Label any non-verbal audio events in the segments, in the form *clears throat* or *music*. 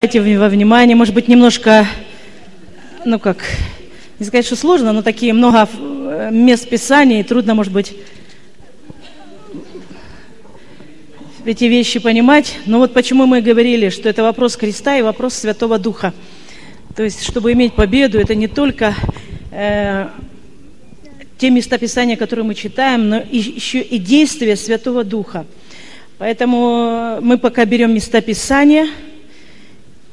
Давайте во внимание, может быть, немножко, ну как, не сказать, что сложно, но такие много э, мест Писания, и трудно, может быть, эти вещи понимать. Но вот почему мы говорили, что это вопрос креста и вопрос Святого Духа. То есть, чтобы иметь победу, это не только э, те места Писания, которые мы читаем, но еще и действия Святого Духа. Поэтому мы пока берем места Писания –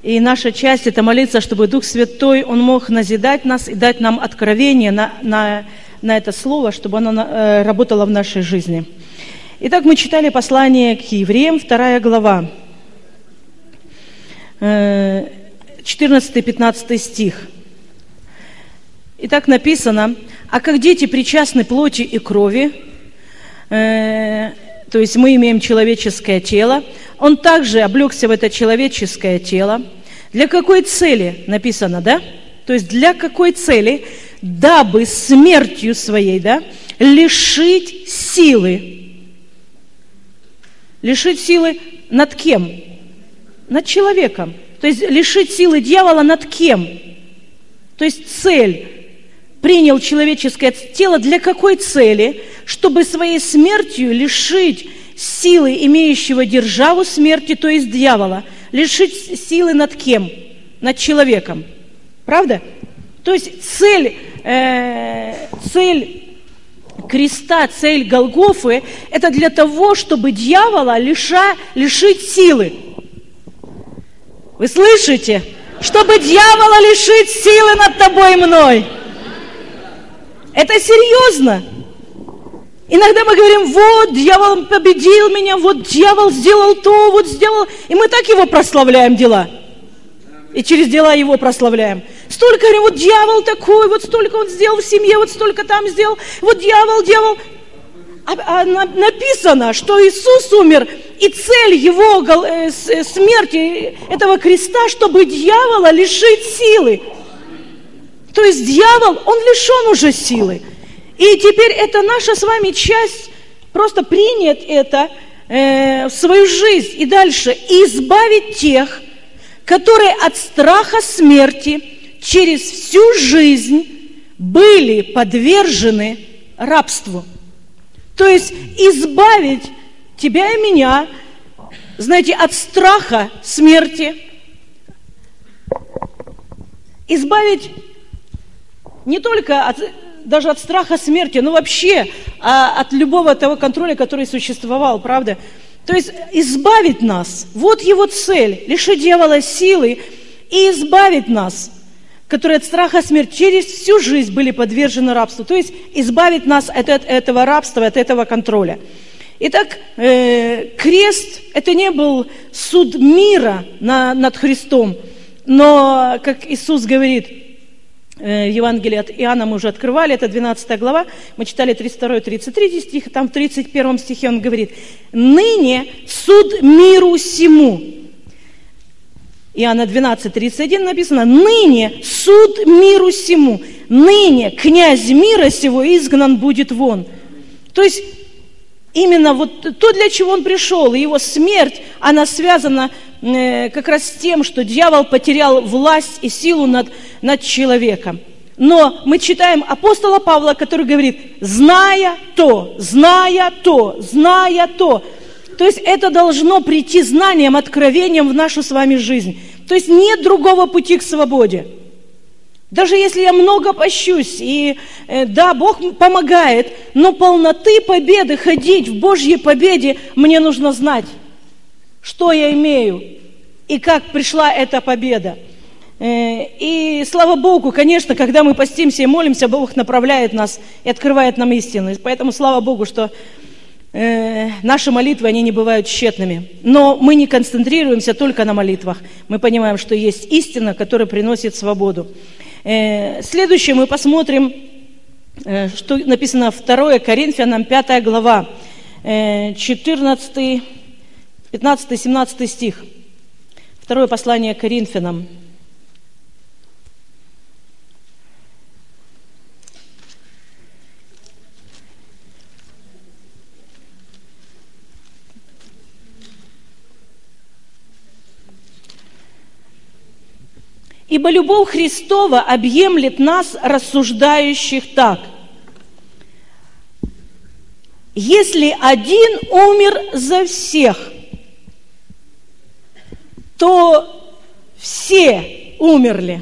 и наша часть – это молиться, чтобы Дух Святой, Он мог назидать нас и дать нам откровение на, на, на это слово, чтобы оно э, работало в нашей жизни. Итак, мы читали послание к евреям, вторая глава, 14-15 э, стих. Итак, написано, «А как дети причастны плоти и крови, э, то есть мы имеем человеческое тело, он также облегся в это человеческое тело. Для какой цели написано, да? То есть для какой цели? Дабы смертью своей, да, лишить силы. Лишить силы над кем? Над человеком. То есть лишить силы дьявола над кем? То есть цель принял человеческое тело для какой цели? Чтобы своей смертью лишить силы, имеющего державу смерти, то есть дьявола. Лишить силы над кем? Над человеком. Правда? То есть цель, э, цель креста, цель Голгофы – это для того, чтобы дьявола лиша, лишить силы. Вы слышите? Чтобы дьявола лишить силы над тобой и мной. Это серьезно. Иногда мы говорим, вот, дьявол победил меня, вот дьявол сделал то, вот сделал. И мы так его прославляем дела. И через дела его прославляем. Столько говорим, вот дьявол такой, вот столько он сделал в семье, вот столько там сделал, вот дьявол, дьявол. А, а написано, что Иисус умер, и цель его э, э, смерти, этого креста, чтобы дьявола лишить силы. То есть дьявол, он лишен уже силы. И теперь это наша с вами часть, просто принять это э, в свою жизнь. И дальше. Избавить тех, которые от страха смерти через всю жизнь были подвержены рабству. То есть избавить тебя и меня, знаете, от страха смерти, избавить не только от даже от страха смерти, но вообще а, от любого того контроля, который существовал, правда? То есть избавить нас, вот его цель, лишить дьявола силы и избавить нас, которые от страха смерти через всю жизнь были подвержены рабству. То есть избавить нас от этого рабства, от этого контроля. Итак, э, крест – это не был суд мира на, над Христом, но, как Иисус говорит, Евангелие от Иоанна мы уже открывали, это 12 глава, мы читали 32-33 стих, там в 31 стихе он говорит, «Ныне суд миру сему». Иоанна 12, 31 написано, «Ныне суд миру сему, ныне князь мира сего изгнан будет вон». То есть именно вот то, для чего он пришел, и его смерть, она связана э, как раз с тем, что дьявол потерял власть и силу над, над человеком. Но мы читаем апостола Павла, который говорит, зная то, зная то, зная то. То есть это должно прийти знанием, откровением в нашу с вами жизнь. То есть нет другого пути к свободе. Даже если я много пощусь, и э, да, Бог помогает, но полноты победы, ходить в Божьей победе, мне нужно знать, что я имею и как пришла эта победа. Э, и слава Богу, конечно, когда мы постимся и молимся, Бог направляет нас и открывает нам истину. Поэтому слава Богу, что э, наши молитвы, они не бывают тщетными. Но мы не концентрируемся только на молитвах. Мы понимаем, что есть истина, которая приносит свободу. Э, следующее мы посмотрим, э, что написано 2 Коринфянам 5 глава, 14, 15, 17 стих. Второе послание Коринфянам. Ибо любовь Христова объемлет нас, рассуждающих так. Если один умер за всех, то все умерли.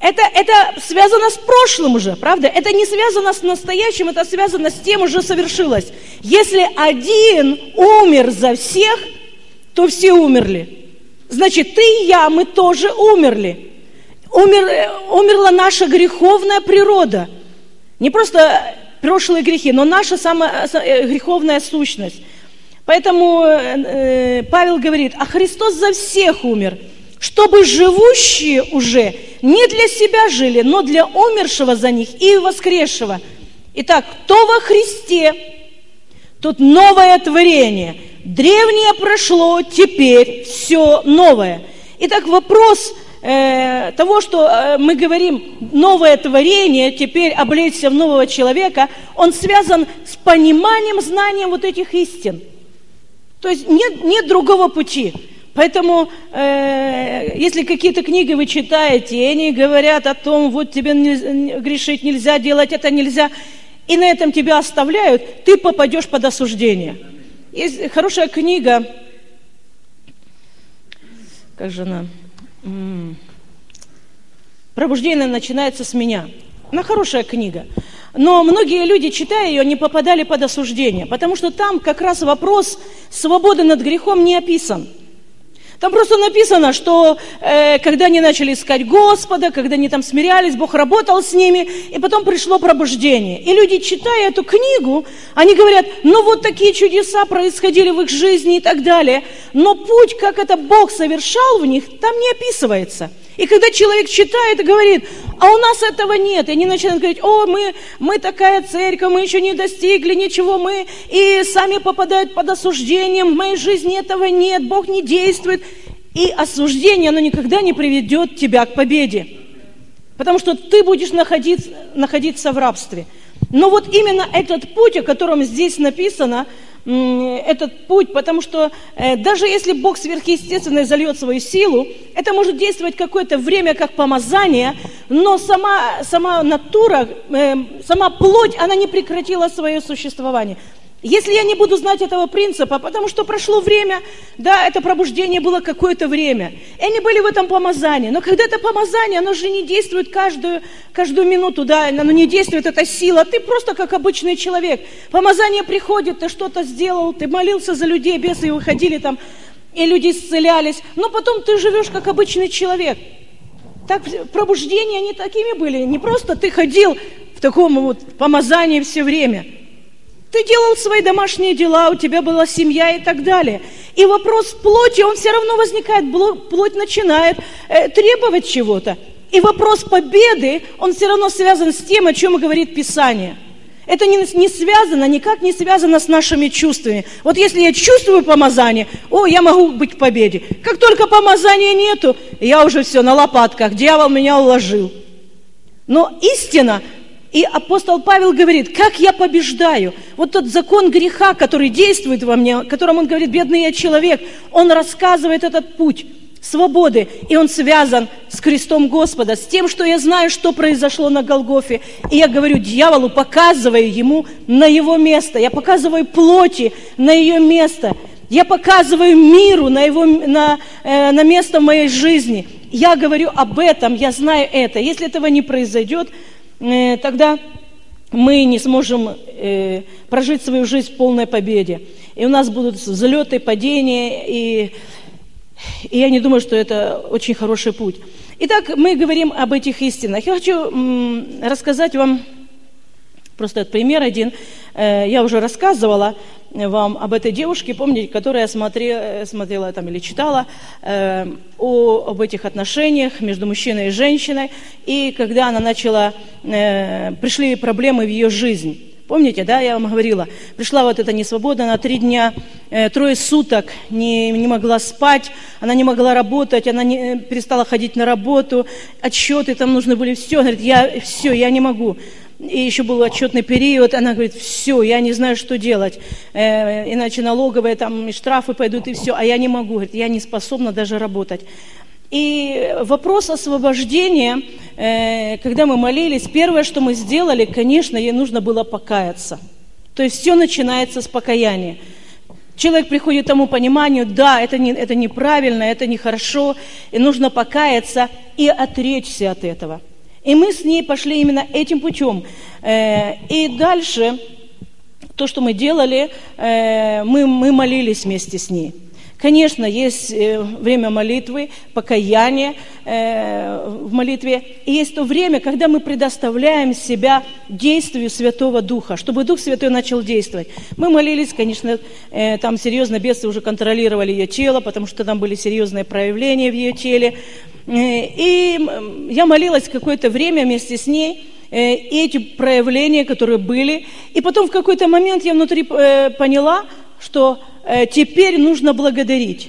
Это, это связано с прошлым уже, правда? Это не связано с настоящим, это связано с тем, уже совершилось. Если один умер за всех, то все умерли. Значит, ты и я, мы тоже умерли. Умер, умерла наша греховная природа. Не просто прошлые грехи, но наша самая э, греховная сущность. Поэтому э, Павел говорит, а Христос за всех умер, чтобы живущие уже не для себя жили, но для умершего за них и воскресшего. Итак, кто во Христе, тут новое творение. Древнее прошло, теперь все новое. Итак, вопрос э, того, что э, мы говорим, новое творение, теперь облечься в нового человека, он связан с пониманием, знанием вот этих истин – то есть нет, нет другого пути. Поэтому, э, если какие-то книги вы читаете, и они говорят о том, вот тебе не, грешить нельзя, делать это нельзя, и на этом тебя оставляют, ты попадешь под осуждение. Есть хорошая книга, как же она, «Пробуждение начинается с меня». Она хорошая книга. Но многие люди, читая ее, не попадали под осуждение, потому что там как раз вопрос свободы над грехом не описан. Там просто написано, что э, когда они начали искать Господа, когда они там смирялись, Бог работал с ними, и потом пришло пробуждение. И люди, читая эту книгу, они говорят, ну вот такие чудеса происходили в их жизни и так далее. Но путь, как это Бог совершал в них, там не описывается – и когда человек читает и говорит, а у нас этого нет, и они начинают говорить, о, мы, мы такая церковь, мы еще не достигли ничего, мы и сами попадают под осуждением, в моей жизни этого нет, Бог не действует. И осуждение, оно никогда не приведет тебя к победе. Потому что ты будешь находиться, находиться в рабстве. Но вот именно этот путь, о котором здесь написано, этот путь, потому что э, даже если Бог сверхъестественно зальет свою силу, это может действовать какое-то время как помазание, но сама, сама натура, э, сама плоть, она не прекратила свое существование. Если я не буду знать этого принципа, потому что прошло время, да, это пробуждение было какое-то время, и они были в этом помазании, но когда это помазание, оно же не действует каждую, каждую минуту, да, оно не действует, эта сила, ты просто как обычный человек. Помазание приходит, ты что-то сделал, ты молился за людей, бесы выходили там, и люди исцелялись, но потом ты живешь как обычный человек. Так пробуждения, они такими были, не просто ты ходил в таком вот помазании все время – ты делал свои домашние дела, у тебя была семья и так далее. И вопрос плоти, он все равно возникает, плоть начинает э, требовать чего-то. И вопрос победы, он все равно связан с тем, о чем говорит Писание. Это не, не связано, никак не связано с нашими чувствами. Вот если я чувствую помазание, о, я могу быть в победе. Как только помазания нету, я уже все на лопатках, дьявол меня уложил. Но истина, и апостол Павел говорит, как я побеждаю? Вот тот закон греха, который действует во мне, о котором он говорит, бедный я человек, он рассказывает этот путь свободы, и он связан с крестом Господа, с тем, что я знаю, что произошло на Голгофе. И я говорю дьяволу, показываю ему на его место, я показываю плоти на ее место, я показываю миру на, его, на, э, на место в моей жизни. Я говорю об этом, я знаю это. Если этого не произойдет, тогда мы не сможем э, прожить свою жизнь в полной победе. И у нас будут взлеты, падения, и, и я не думаю, что это очень хороший путь. Итак, мы говорим об этих истинах. Я хочу рассказать вам просто этот пример один. Э, я уже рассказывала вам об этой девушке, помните, которую я смотрела, смотрела там или читала э, о, об этих отношениях между мужчиной и женщиной, и когда она начала, э, пришли проблемы в ее жизнь. Помните, да, я вам говорила, пришла вот эта несвобода, на три дня, э, трое суток не, не могла спать, она не могла работать, она не, э, перестала ходить на работу, отчеты там нужны были, все, она говорит, я, все, я не могу и еще был отчетный период, она говорит, все, я не знаю, что делать, э, иначе налоговые там и штрафы пойдут, и все, а я не могу, говорит, я не способна даже работать. И вопрос освобождения, э, когда мы молились, первое, что мы сделали, конечно, ей нужно было покаяться. То есть все начинается с покаяния. Человек приходит к тому пониманию, да, это, не, это неправильно, это нехорошо, и нужно покаяться и отречься от этого. И мы с ней пошли именно этим путем. Э, и дальше то, что мы делали, э, мы, мы молились вместе с ней. Конечно, есть э, время молитвы, покаяния в молитве, и есть то время, когда мы предоставляем себя действию Святого Духа, чтобы Дух Святой начал действовать. Мы молились, конечно, там серьезно бесы уже контролировали ее тело, потому что там были серьезные проявления в ее теле. И я молилась какое-то время вместе с ней, э, и эти проявления, которые были. И потом в какой-то момент я внутри э, поняла, что э, теперь нужно благодарить.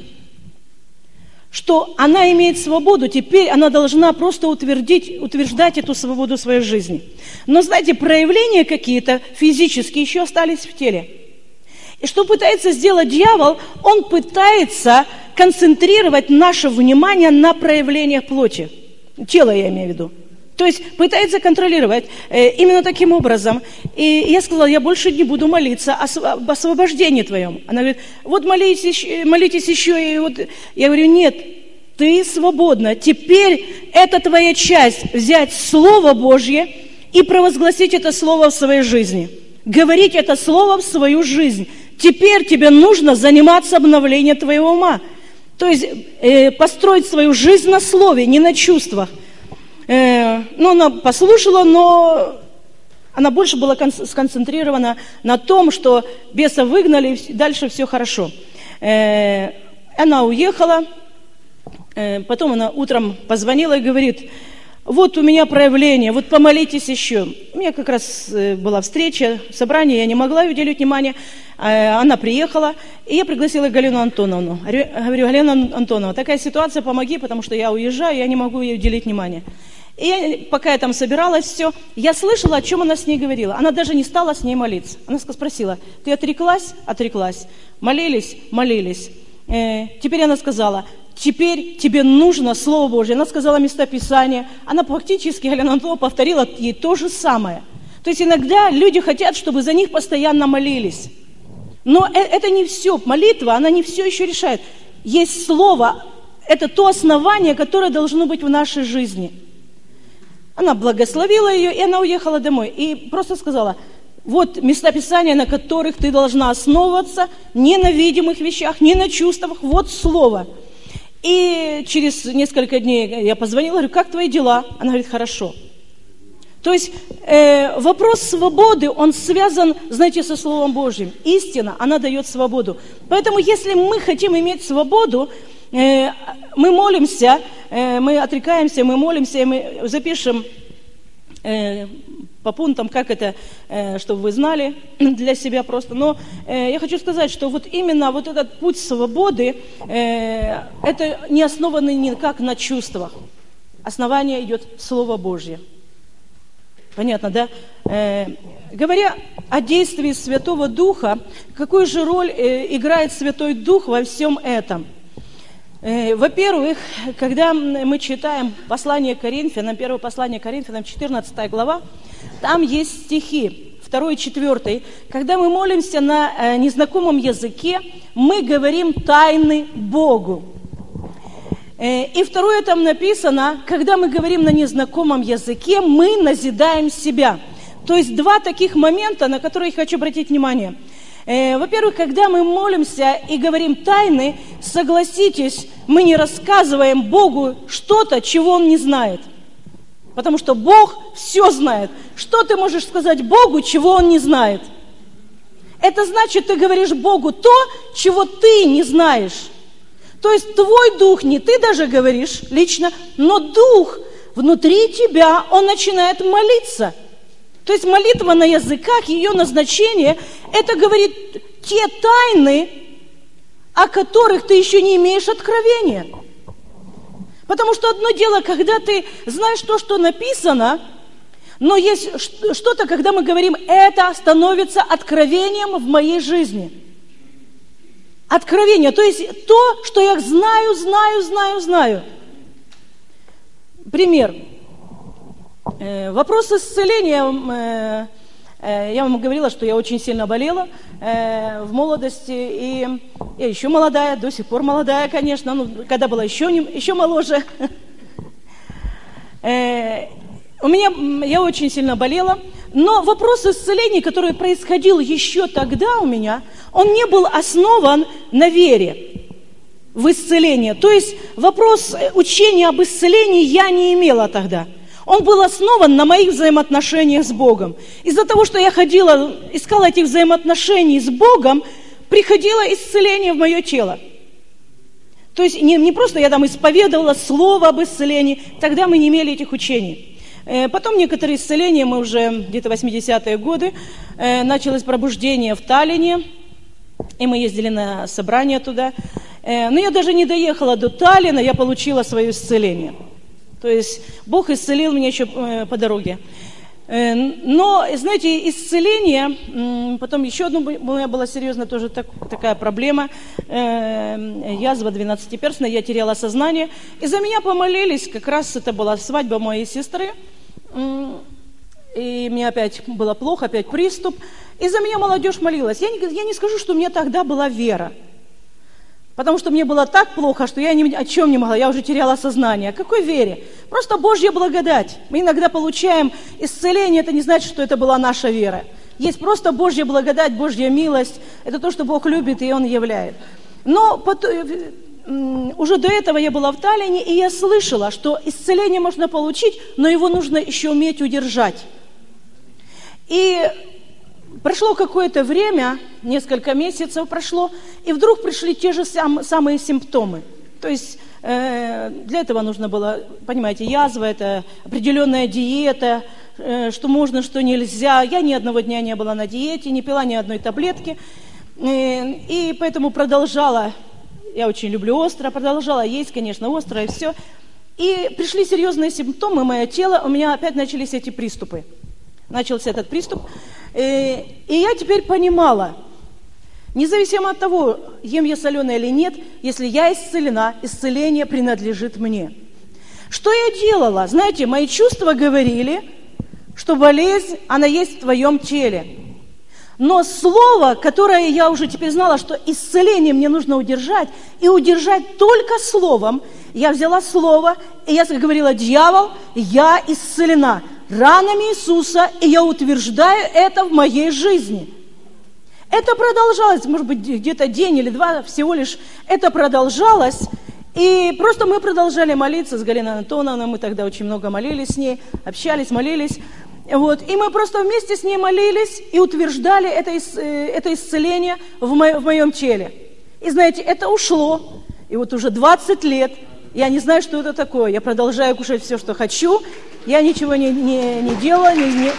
Что она имеет свободу, теперь она должна просто утвердить, утверждать эту свободу своей жизни. Но знаете, проявления какие-то физические еще остались в теле. И что пытается сделать дьявол? Он пытается концентрировать наше внимание на проявлениях плоти. Тела я имею в виду. То есть пытается контролировать э, именно таким образом. И я сказала, я больше не буду молиться об освобождении твоем. Она говорит, вот молитесь, молитесь еще. И вот я говорю, нет, ты свободна. Теперь это твоя часть, взять Слово Божье и провозгласить это Слово в своей жизни. Говорить это Слово в свою жизнь. Теперь тебе нужно заниматься обновлением твоего ума. То есть э, построить свою жизнь на слове, не на чувствах. Э, ну, она послушала, но она больше была сконцентрирована на том, что беса выгнали, и дальше все хорошо. Э, она уехала, э, потом она утром позвонила и говорит, вот у меня проявление, вот помолитесь еще. У меня как раз э, была встреча, собрание, я не могла уделить внимание. А, она приехала, и я пригласила Галину Антоновну. Говорю, Галина Антоновна, такая ситуация, помоги, потому что я уезжаю, я не могу ей уделить внимание. И я, пока я там собиралась, все, я слышала, о чем она с ней говорила. Она даже не стала с ней молиться. Она спросила, ты отреклась? Отреклась. Молились? Молились. Э, теперь она сказала, теперь тебе нужно Слово Божье. Она сказала местописание. Она фактически, Галина Антонова, повторила ей то же самое. То есть иногда люди хотят, чтобы за них постоянно молились. Но э, это не все. Молитва, она не все еще решает. Есть Слово, это то основание, которое должно быть в нашей жизни. Она благословила ее, и она уехала домой. И просто сказала, вот местописания, на которых ты должна основываться, не на видимых вещах, не на чувствах, вот Слово – и через несколько дней я позвонила, говорю, как твои дела? Она говорит, хорошо. То есть э, вопрос свободы, он связан, знаете, со Словом Божьим. Истина, она дает свободу. Поэтому если мы хотим иметь свободу, э, мы молимся, э, мы отрекаемся, мы молимся, мы запишем э, по пунктам, как это, э, чтобы вы знали *clears throat* для себя просто. Но э, я хочу сказать, что вот именно вот этот путь свободы, э, это не основано никак на чувствах. Основание идет Слово Божье. Понятно, да? Говоря о действии Святого Духа, какую же роль играет Святой Дух во всем этом – во-первых, когда мы читаем послание Коринфянам, первое послание Коринфянам, 14 глава, там есть стихи, второй и четвертый. Когда мы молимся на э, незнакомом языке, мы говорим тайны Богу. Э, и второе там написано, когда мы говорим на незнакомом языке, мы назидаем себя. То есть два таких момента, на которые я хочу обратить внимание. Э, во-первых, когда мы молимся и говорим тайны, согласитесь, мы не рассказываем Богу что-то, чего Он не знает – Потому что Бог все знает. Что ты можешь сказать Богу, чего Он не знает? Это значит, ты говоришь Богу то, чего ты не знаешь. То есть твой дух, не ты даже говоришь лично, но дух внутри тебя, он начинает молиться. То есть молитва на языках, ее назначение, это говорит те тайны, о которых ты еще не имеешь откровения. Потому что одно дело, когда ты знаешь то, что написано, но есть что-то, когда мы говорим, это становится откровением в моей жизни. Откровение, то есть то, что я знаю, знаю, знаю, знаю. пример. Э, вопрос исцеления. Э, э, я вам говорила, что я очень сильно болела в молодости, и я еще молодая, до сих пор молодая, конечно, ну, когда была еще, не, еще моложе. У меня, я очень сильно болела, но вопрос исцеления, который происходил еще тогда у меня, он не был основан на вере в исцеление. То есть вопрос учения об исцелении я не имела тогда. Он был основан на моих взаимоотношениях с Богом. Из-за того, что я ходила, искала этих взаимоотношений с Богом, приходило исцеление в мое тело. То есть не, не просто я там исповедовала слово об исцелении, тогда мы не имели этих учений. Э, потом некоторые исцеления, мы уже где-то 80-е годы, э, началось пробуждение в Таллине, и мы ездили на собрание туда. Э, но я даже не доехала до Таллина, я получила свое исцеление. То есть Бог исцелил меня еще по дороге. Но, знаете, исцеление, потом еще одна у меня была серьезная тоже так, такая проблема, язва 12-перстная, я теряла сознание, и за меня помолились, как раз это была свадьба моей сестры, и мне опять было плохо, опять приступ. И за меня молодежь молилась. Я не, я не скажу, что у меня тогда была вера. Потому что мне было так плохо, что я ни о чем не могла, я уже теряла сознание. О какой вере? Просто Божья благодать. Мы иногда получаем исцеление, это не значит, что это была наша вера. Есть просто Божья благодать, Божья милость. Это то, что Бог любит, и Он являет. Но уже до этого я была в Таллине, и я слышала, что исцеление можно получить, но его нужно еще уметь удержать. И прошло какое-то время, несколько месяцев прошло, и вдруг пришли те же сам, самые симптомы. То есть э, для этого нужно было, понимаете, язва, это определенная диета, э, что можно, что нельзя. Я ни одного дня не была на диете, не пила ни одной таблетки. Э, и поэтому продолжала я очень люблю острое, продолжала есть, конечно, острое, все. И пришли серьезные симптомы, мое тело, у меня опять начались эти приступы. Начался этот приступ. Э, и я теперь понимала, независимо от того, ем я соленое или нет, если я исцелена, исцеление принадлежит мне. Что я делала? Знаете, мои чувства говорили, что болезнь, она есть в твоем теле. Но слово, которое я уже теперь знала, что исцеление мне нужно удержать, и удержать только словом, я взяла слово, и я говорила, дьявол, я исцелена ранами Иисуса, и я утверждаю это в моей жизни. Это продолжалось, может быть, где-то день или два всего лишь, это продолжалось, и просто мы продолжали молиться с Галиной Антоновной, мы тогда очень много молились с ней, общались, молились. Вот. И мы просто вместе с ней молились и утверждали это, э, это исцеление в, мо, в моем теле. И знаете, это ушло. И вот уже 20 лет я не знаю, что это такое. Я продолжаю кушать все, что хочу. Я ничего не, не, не делала, не, не,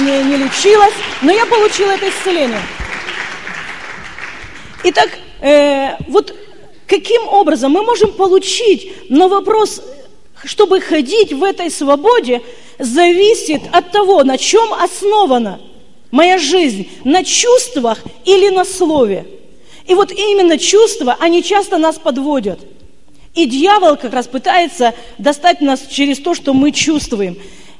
не, не лечилась. Но я получила это исцеление. Итак, э, вот каким образом мы можем получить, но вопрос, чтобы ходить в этой свободе, зависит от того, на чем основана моя жизнь, на чувствах или на слове. И вот именно чувства, они часто нас подводят. И дьявол как раз пытается достать нас через то, что мы чувствуем.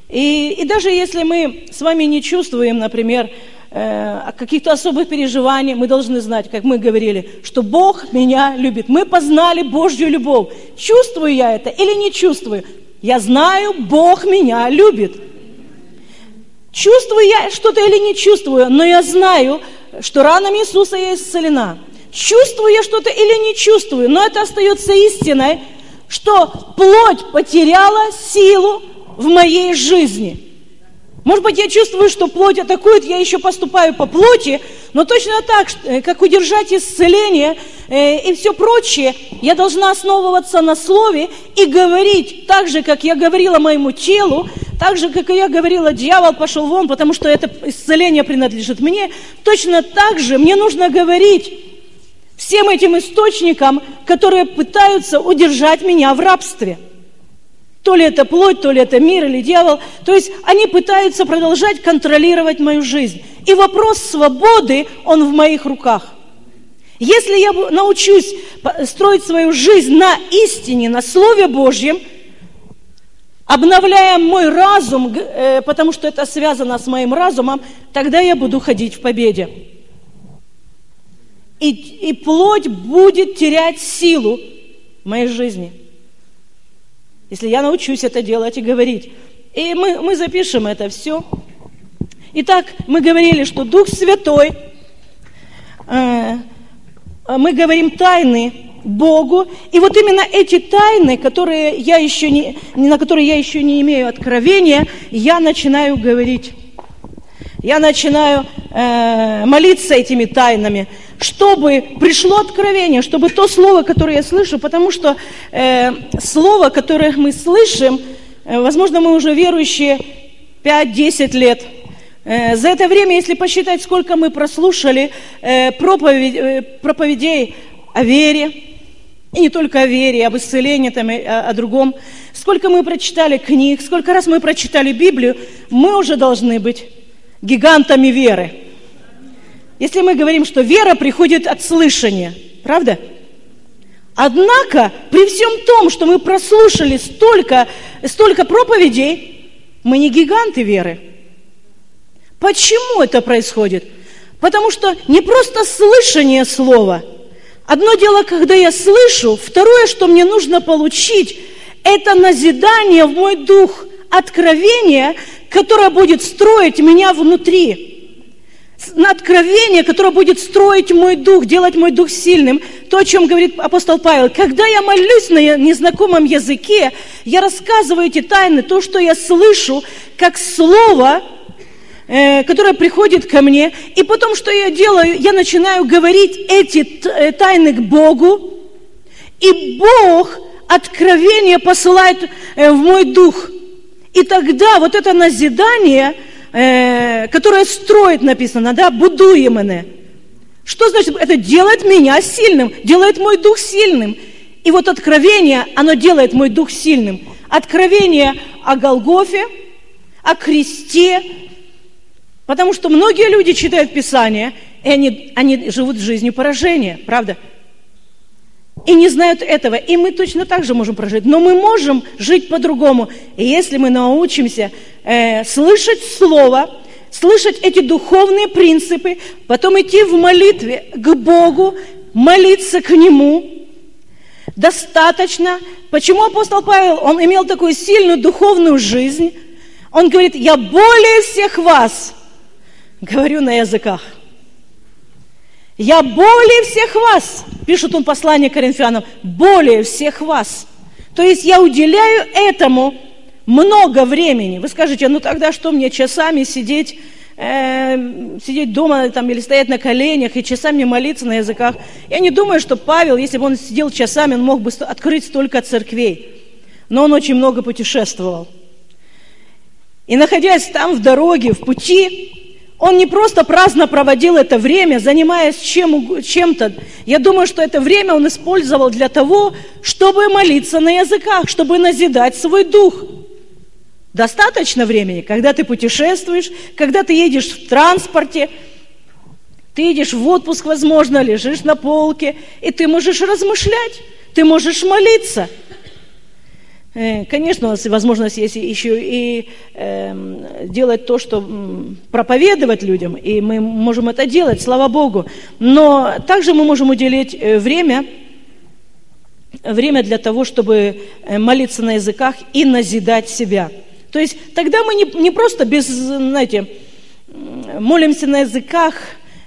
И, и даже если мы с вами не чувствуем, например, э, каких-то особых переживаний, мы должны знать, как мы говорили, что Бог меня любит. Мы познали Божью любовь. Чувствую я это или не чувствую? Я знаю, Бог меня любит. Чувствую я что-то или не чувствую, но я знаю, что ранами Иисуса я исцелена. Чувствую я что-то или не чувствую, но это остается истиной, что плоть потеряла силу в моей жизни – может быть, я чувствую, что плоть атакует, я еще поступаю по плоти, но точно так, э, как удержать исцеление э, и все прочее, я должна основываться на слове и говорить так же, как я говорила моему телу, так же, как и я говорила, дьявол пошел вон, потому что это исцеление принадлежит мне, точно так же мне нужно говорить всем этим источникам, которые пытаются удержать меня в рабстве – то ли это плоть, то ли это мир или дьявол. То есть они пытаются продолжать контролировать мою жизнь. И вопрос свободы, он в моих руках. Если я научусь строить свою жизнь на истине, на Слове Божьем, обновляя мой разум, э, потому что это связано с моим разумом, тогда я буду ходить в победе. И, и плоть будет терять силу в моей жизни. Если я научусь это делать и говорить. И мы, мы запишем это все. Итак, мы говорили, что Дух Святой, э, мы говорим тайны Богу. И вот именно эти тайны, которые я еще не, на которые я еще не имею откровения, я начинаю говорить. Я начинаю э, молиться этими тайнами, чтобы пришло откровение, чтобы то слово, которое я слышу, потому что э, слово, которое мы слышим, э, возможно, мы уже верующие 5-10 лет. Э, за это время, если посчитать, сколько мы прослушали э, проповедь, э, проповедей о вере, и не только о вере, об исцелении, там, о, о другом. Сколько мы прочитали книг, сколько раз мы прочитали Библию, мы уже должны быть гигантами веры. Если мы говорим, что вера приходит от слышания, правда? Однако, при всем том, что мы прослушали столько, столько проповедей, мы не гиганты веры. Почему это происходит? Потому что не просто слышание слова – Одно дело, когда я слышу, второе, что мне нужно получить, это назидание в мой дух, откровение, которое будет строить меня внутри. Откровение, которое будет строить мой дух, делать мой дух сильным. То, о чем говорит апостол Павел. Когда я молюсь на незнакомом языке, я рассказываю эти тайны, то, что я слышу, как слово – Э, которая приходит ко мне, и потом, что я делаю, я начинаю говорить эти э, тайны к Богу, и Бог откровение посылает э, в мой дух. И тогда вот это назидание, которое строит, написано, да, будуем мене. Что значит? Это делает меня сильным, делает мой дух сильным. И вот откровение, оно делает мой дух сильным. Откровение о Голгофе, о кресте, Потому что многие люди читают Писание, и они, они живут жизнью поражения, правда? И не знают этого. И мы точно так же можем прожить. Но мы можем жить по-другому. Если мы научимся э, слышать Слово, слышать эти духовные принципы, потом идти в молитве к Богу, молиться к Нему, достаточно. Почему апостол Павел, он имел такую сильную духовную жизнь? Он говорит, я более всех вас говорю на языках. Я более всех вас, пишет он послание Коринфянам, более всех вас. То есть я уделяю этому много времени. Вы скажете, ну тогда что мне часами сидеть, э, сидеть дома там, или стоять на коленях и часами молиться на языках? Я не думаю, что Павел, если бы он сидел часами, он мог бы открыть столько церквей. Но он очень много путешествовал. И находясь там в дороге, в пути, он не просто праздно проводил это время, занимаясь чем, чем-то. Я думаю, что это время он использовал для того, чтобы молиться на языках, чтобы назидать свой дух. Достаточно времени, когда ты путешествуешь, когда ты едешь в транспорте, ты едешь в отпуск, возможно, лежишь на полке, и ты можешь размышлять, ты можешь молиться – конечно, у нас возможность есть еще и э, делать то, что проповедовать людям, и мы можем это делать, слава Богу. Но также мы можем уделить э, время, время для того, чтобы э, молиться на языках и назидать себя. То есть тогда мы не, не просто без, знаете, молимся на языках,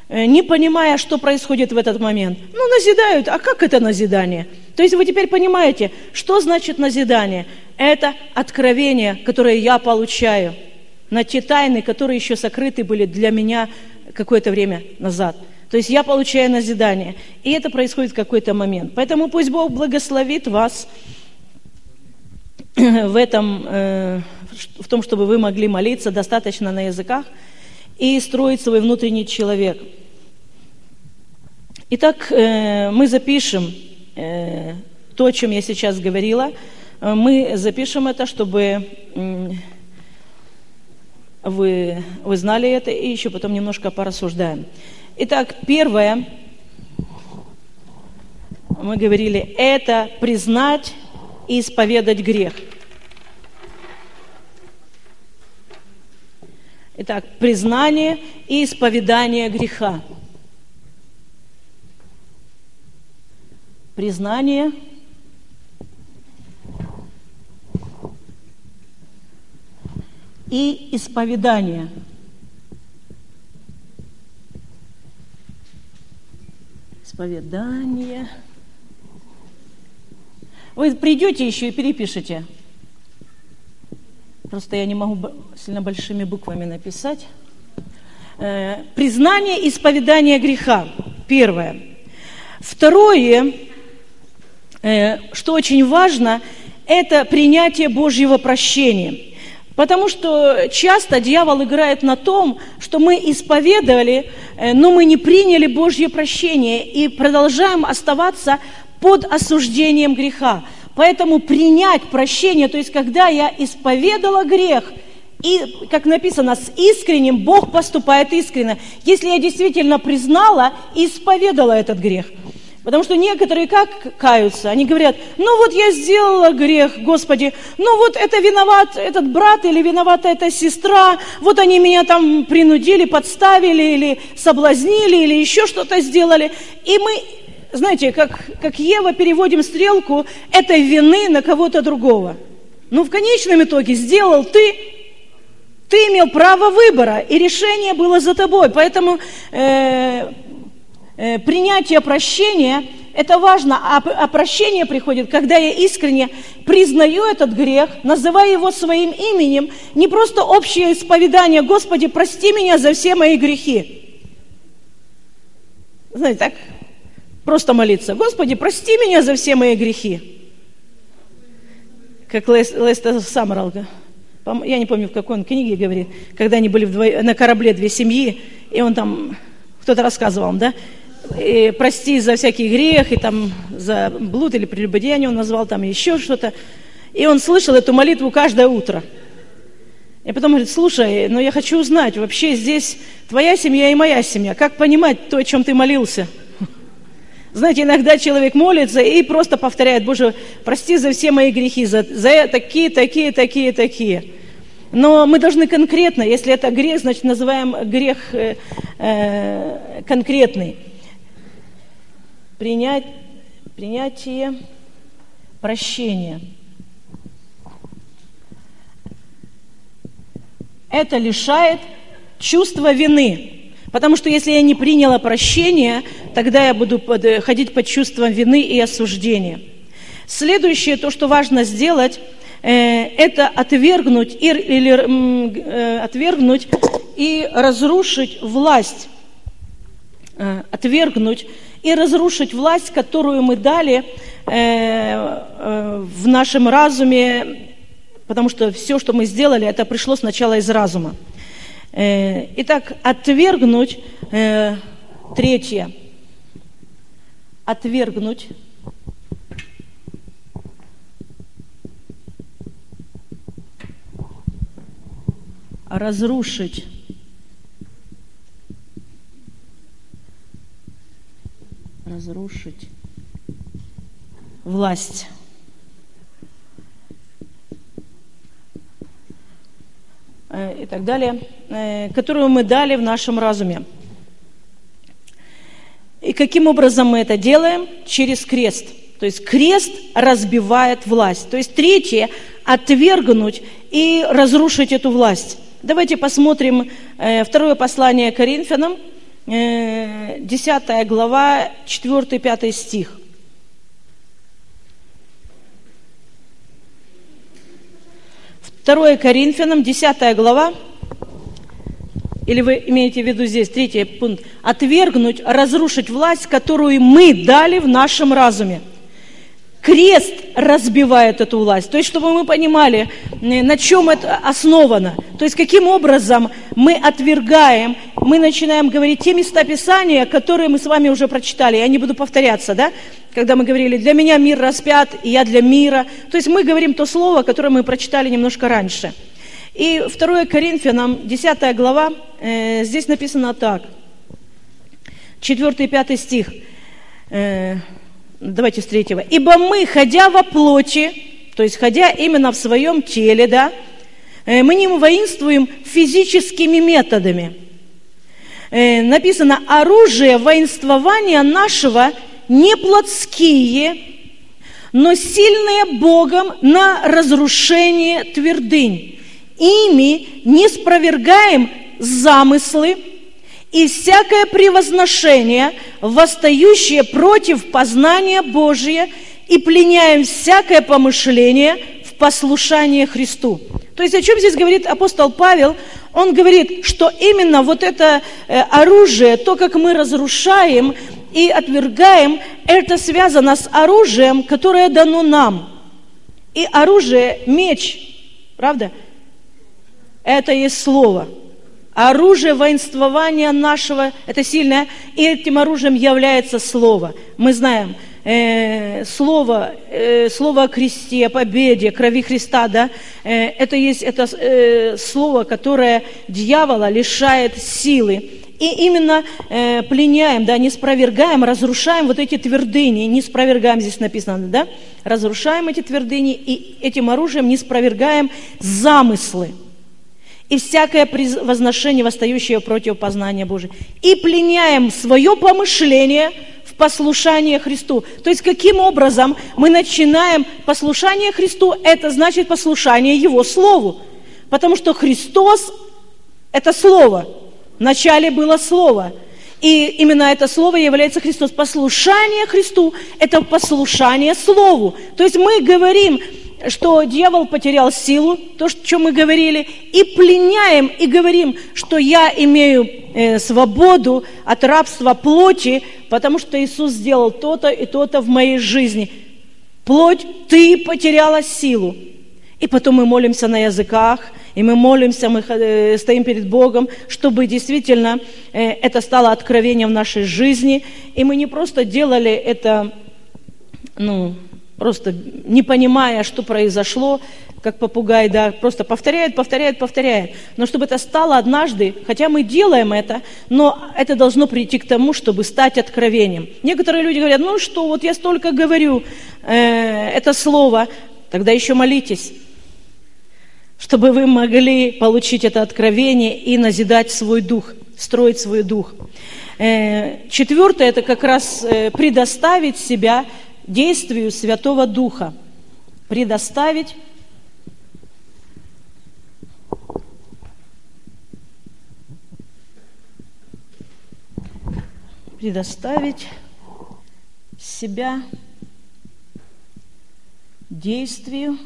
не понимая, что происходит в этот момент. Ну, назидают. А как это назидание? То есть вы теперь понимаете, что значит назидание? Это откровение, которое я получаю на те тайны, которые еще сокрыты были для меня какое-то время назад. То есть я получаю назидание. И это происходит в какой-то момент. Поэтому пусть Бог благословит вас *clears throat* в этом, э, в том, чтобы вы могли молиться достаточно на языках и строить свой внутренний человек. Итак, э, мы запишем Э, то, о чем я сейчас говорила, э, мы запишем это, чтобы вы, вы знали это, и еще потом немножко порассуждаем. Итак, первое, мы говорили, это признать и исповедать грех. Итак, признание и исповедание греха. Признание и исповедание. Исповедание. Вы придете еще и перепишите. Просто я не могу сильно большими буквами написать. Э, признание и исповедание греха. Первое. Второе, что очень важно, это принятие Божьего прощения. Потому что часто дьявол играет на том, что мы исповедовали, э, но мы не приняли Божье прощение и продолжаем оставаться под осуждением греха. Поэтому принять прощение, то есть когда я исповедала грех, и, как написано, с искренним Бог поступает искренне. Если я действительно признала и исповедала этот грех – Потому что некоторые как каются? Они говорят, ну вот я сделала грех, Господи, ну вот это виноват этот брат или виновата эта сестра, вот они меня там принудили, подставили или соблазнили или еще что-то сделали. И мы, знаете, как, как Ева переводим стрелку этой вины на кого-то другого. Ну в конечном итоге сделал ты, ты имел право выбора, и решение было за тобой. Поэтому Э, принятие прощения, это важно, а, а прощение приходит, когда я искренне признаю этот грех, называю его своим именем, не просто общее исповедание, Господи, прости меня за все мои грехи. Знаете, так, просто молиться, Господи, прости меня за все мои грехи. Как Лес, Лестер Саммерл, я не помню, в какой он книге говорит, когда они были вдвое, на корабле две семьи, и он там, кто-то рассказывал, да, и прости за всякий грех, и там за блуд или прелюбодеяние он назвал, там еще что-то. И он слышал эту молитву каждое утро. И потом говорит, слушай, но я хочу узнать, вообще здесь твоя семья и моя семья. Как понимать то, о чем ты молился? Знаете, иногда человек молится и просто повторяет, Боже, прости за все мои грехи, за, за такие, такие, такие, такие. Но мы должны конкретно, если это грех, значит называем грех э, э, конкретный принять, принятие прощения. Это лишает чувства вины. Потому что если я не приняла прощение, тогда я буду ходить под чувством вины и осуждения. Следующее, то, что важно сделать, э, это отвергнуть, и, или, э, отвергнуть и разрушить власть. Э, отвергнуть и разрушить власть, которую мы дали э, э, в нашем разуме, потому что все, что мы сделали, это пришло сначала из разума. Э, итак, отвергнуть, э, третье, отвергнуть. Разрушить разрушить власть. Э, и так далее, э, которую мы дали в нашем разуме. И каким образом мы это делаем? Через крест. То есть крест разбивает власть. То есть третье – отвергнуть и разрушить эту власть. Давайте посмотрим э, второе послание Коринфянам, 10 э, глава, 4-5 стих. Второе Коринфянам, 10 глава, или вы имеете в виду здесь третий пункт, отвергнуть, разрушить власть, которую мы дали в нашем разуме – крест разбивает эту власть. То есть, чтобы мы понимали, э, на чем это основано. То есть, каким образом мы отвергаем, мы начинаем говорить те места Писания, которые мы с вами уже прочитали. Я не буду повторяться, да? Когда мы говорили, для меня мир распят, и я для мира. То есть, мы говорим то слово, которое мы прочитали немножко раньше. И 2 Коринфянам, 10 глава, э, здесь написано так. 4 и 5 стих. Э, давайте с третьего. «Ибо мы, ходя во плоти, то есть ходя именно в своем теле, да, Э, мы не воинствуем физическими методами. Э, написано, оружие воинствования нашего не плотские, но сильные Богом на разрушение твердынь. Ими не спровергаем замыслы и всякое превозношение, восстающее против познания Божия, и пленяем всякое помышление в послушание Христу. То есть о чем здесь говорит апостол Павел? Он говорит, что именно вот это э, оружие, то, как мы разрушаем и отвергаем, это связано с оружием, которое дано нам. И оружие, меч, правда? Это есть слово. Оружие воинствования нашего, это сильное, и этим оружием является слово. Мы знаем, э, слово, э, слово о кресте, о победе, крови Христа, да, э, это есть это э, слово, которое дьявола лишает силы. И именно э, пленяем, да, не спровергаем, разрушаем вот эти твердыни, не спровергаем, здесь написано, да, разрушаем эти твердыни и этим оружием не спровергаем замыслы и всякое возношение, восстающее против познания Божия. И пленяем свое помышление – в послушание Христу. То есть каким образом мы начинаем послушание Христу, это значит послушание Его Слову. Потому что Христос – это Слово. Вначале было Слово. И именно это Слово является Христос. Послушание Христу – это послушание Слову. То есть мы говорим, что дьявол потерял силу, то, о чем мы говорили, и пленяем, и говорим, что я имею э, свободу от рабства плоти, потому что Иисус сделал то-то и то-то в моей жизни. Плоть, ты потеряла силу. И потом мы молимся на языках, и мы молимся, мы э, стоим перед Богом, чтобы действительно э, это стало откровением в нашей жизни. И мы не просто делали это, ну, просто не понимая, что произошло, как попугай, да, просто повторяет, повторяет, повторяет. Но чтобы это стало однажды, хотя мы делаем это, но это должно прийти к тому, чтобы стать откровением. Некоторые люди говорят, ну что, вот я столько говорю э, это слово, тогда еще молитесь, чтобы вы могли получить это откровение и назидать свой дух, строить свой дух. Э, четвертое, это как раз э, предоставить себя действию Святого Духа предоставить предоставить себя действию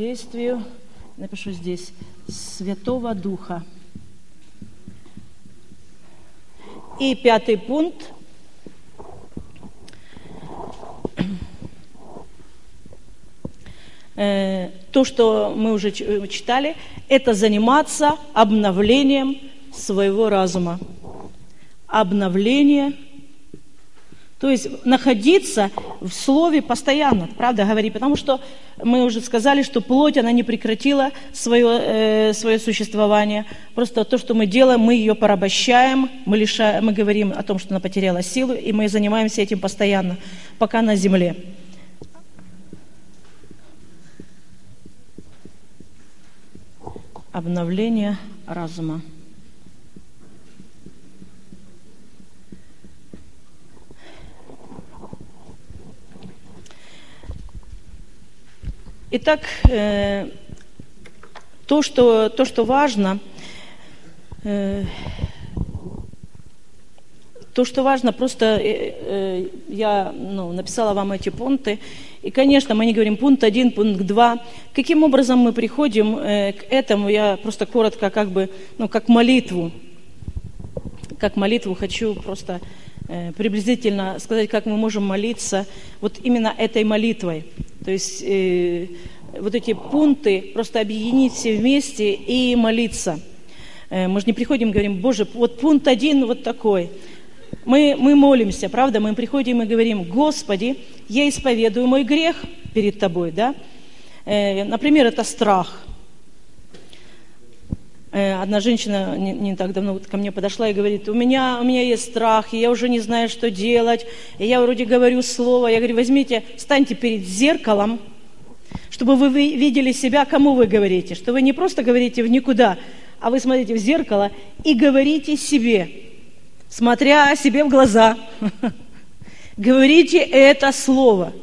действию, напишу здесь, Святого Духа. И пятый пункт. Э, то, что мы уже читали, это заниматься обновлением своего разума. Обновление то есть находиться в слове постоянно, правда говори, потому что мы уже сказали, что плоть, она не прекратила свое, э, свое существование. Просто то, что мы делаем, мы ее порабощаем, мы, лишаем, мы говорим о том, что она потеряла силу, и мы занимаемся этим постоянно, пока на земле. Обновление разума. Итак, э, то, что, то, что важно, э, то, что важно, просто э, я ну, написала вам эти пункты. И, конечно, мы не говорим пункт один, пункт два. Каким образом мы приходим к этому, я просто коротко, как бы, ну, как молитву. Как молитву хочу просто приблизительно сказать, как мы можем молиться вот именно этой молитвой. То есть э, вот эти пункты просто объединить все вместе и молиться. Э, мы же не приходим и говорим, Боже, вот пункт один вот такой. Мы, мы молимся, правда? Мы приходим и говорим, Господи, я исповедую мой грех перед Тобой, да? Э, например, это страх. Э, одна женщина не, не так давно вот ко мне подошла и говорит, у меня, у меня есть страх, и я уже не знаю, что делать. И я вроде говорю слово, я говорю, возьмите, станьте перед зеркалом, чтобы вы видели себя, кому вы говорите, что вы не просто говорите в никуда, а вы смотрите в зеркало и говорите себе, смотря себе в глаза, *laughs* говорите это слово –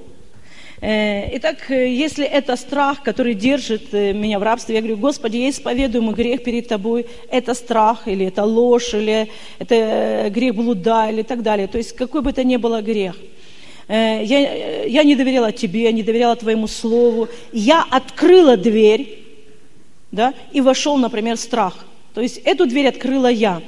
итак, э, если это страх, который держит э, меня в рабстве, я говорю, Господи, я исповедую мой грех перед Тобой, это страх, или это ложь, или это грех блуда, или так далее. То есть какой бы это ни было грех. Я, я не доверяла Тебе, не доверяла Твоему Слову. Я открыла дверь, да, и вошел, например, страх. То есть эту дверь открыла я.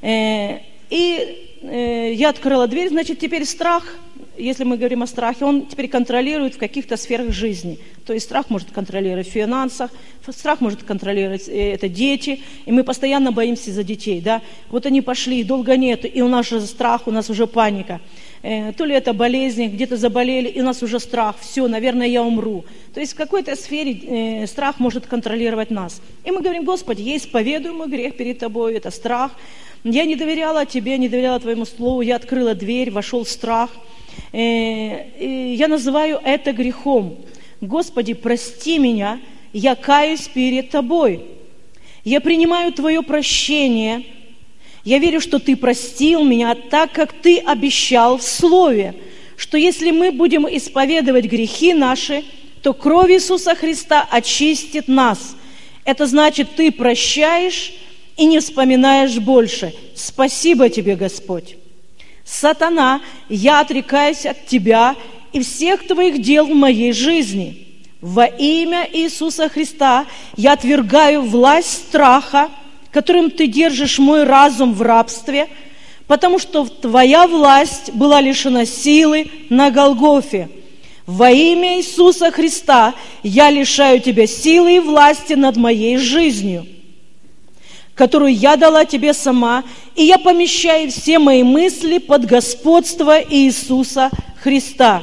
И я открыла дверь, значит, теперь страх – если мы говорим о страхе, он теперь контролирует в каких-то сферах жизни. То есть страх может контролировать в финансах, страх может контролировать э, это дети, и мы постоянно боимся за детей. Да? Вот они пошли, долго нет, и у нас уже страх, у нас уже паника. Э, то ли это болезни, где-то заболели, и у нас уже страх, все, наверное, я умру. То есть в какой-то сфере э, страх может контролировать нас. И мы говорим, Господи, я исповедую мой грех перед Тобой, это страх. Я не доверяла Тебе, не доверяла Твоему Слову, я открыла дверь, вошел страх – Э, я называю это грехом. Господи, прости меня, я каюсь перед Тобой. Я принимаю Твое прощение. Я верю, что Ты простил меня так, как Ты обещал в Слове, что если мы будем исповедовать грехи наши, то кровь Иисуса Христа очистит нас. Это значит, Ты прощаешь и не вспоминаешь больше. Спасибо Тебе, Господь. «Сатана, я отрекаюсь от тебя и всех твоих дел в моей жизни. Во имя Иисуса Христа я отвергаю власть страха, которым ты держишь мой разум в рабстве, потому что твоя власть была лишена силы на Голгофе. Во имя Иисуса Христа я лишаю тебя силы и власти над моей жизнью» которую я дала тебе сама, и я помещаю все мои мысли под господство Иисуса Христа.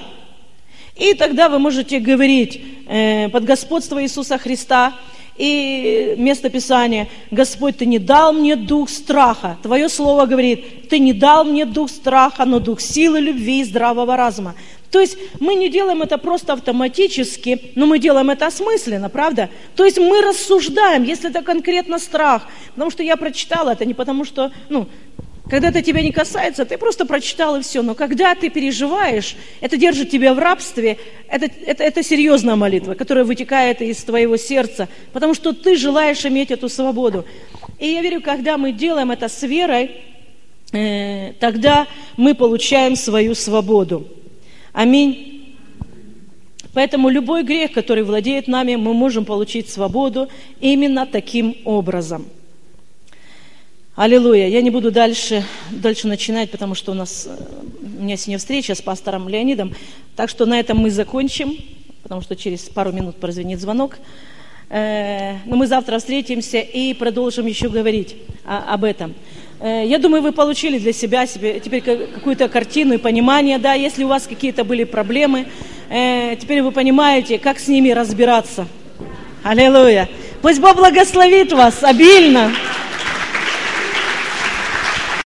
И тогда вы можете говорить э, под господство Иисуса Христа, и место Писания, Господь, Ты не дал мне дух страха. Твое слово говорит, Ты не дал мне дух страха, но дух силы, любви и здравого разума. То есть мы не делаем это просто автоматически, но мы делаем это осмысленно, правда? То есть мы рассуждаем, если это конкретно страх. Потому что я прочитала это не потому, что, ну, когда это тебя не касается, ты просто прочитал и все. Но когда ты переживаешь, это держит тебя в рабстве, это, это, это серьезная молитва, которая вытекает из твоего сердца, потому что ты желаешь иметь эту свободу. И я верю, когда мы делаем это с верой, э, тогда мы получаем свою свободу. Аминь. Поэтому любой грех, который владеет нами, мы можем получить свободу именно таким образом. Аллилуйя. Я не буду дальше, дальше начинать, потому что у нас э, у меня сегодня встреча с пастором Леонидом. Так что на этом мы закончим, потому что через пару минут прозвенит звонок. Э, но мы завтра встретимся и продолжим еще говорить об этом. Э, я думаю, вы получили для себя себе теперь какую-то картину и понимание, да, если у вас какие-то были проблемы, теперь вы понимаете, как с ними разбираться. Аллилуйя. Пусть Бог благословит вас обильно.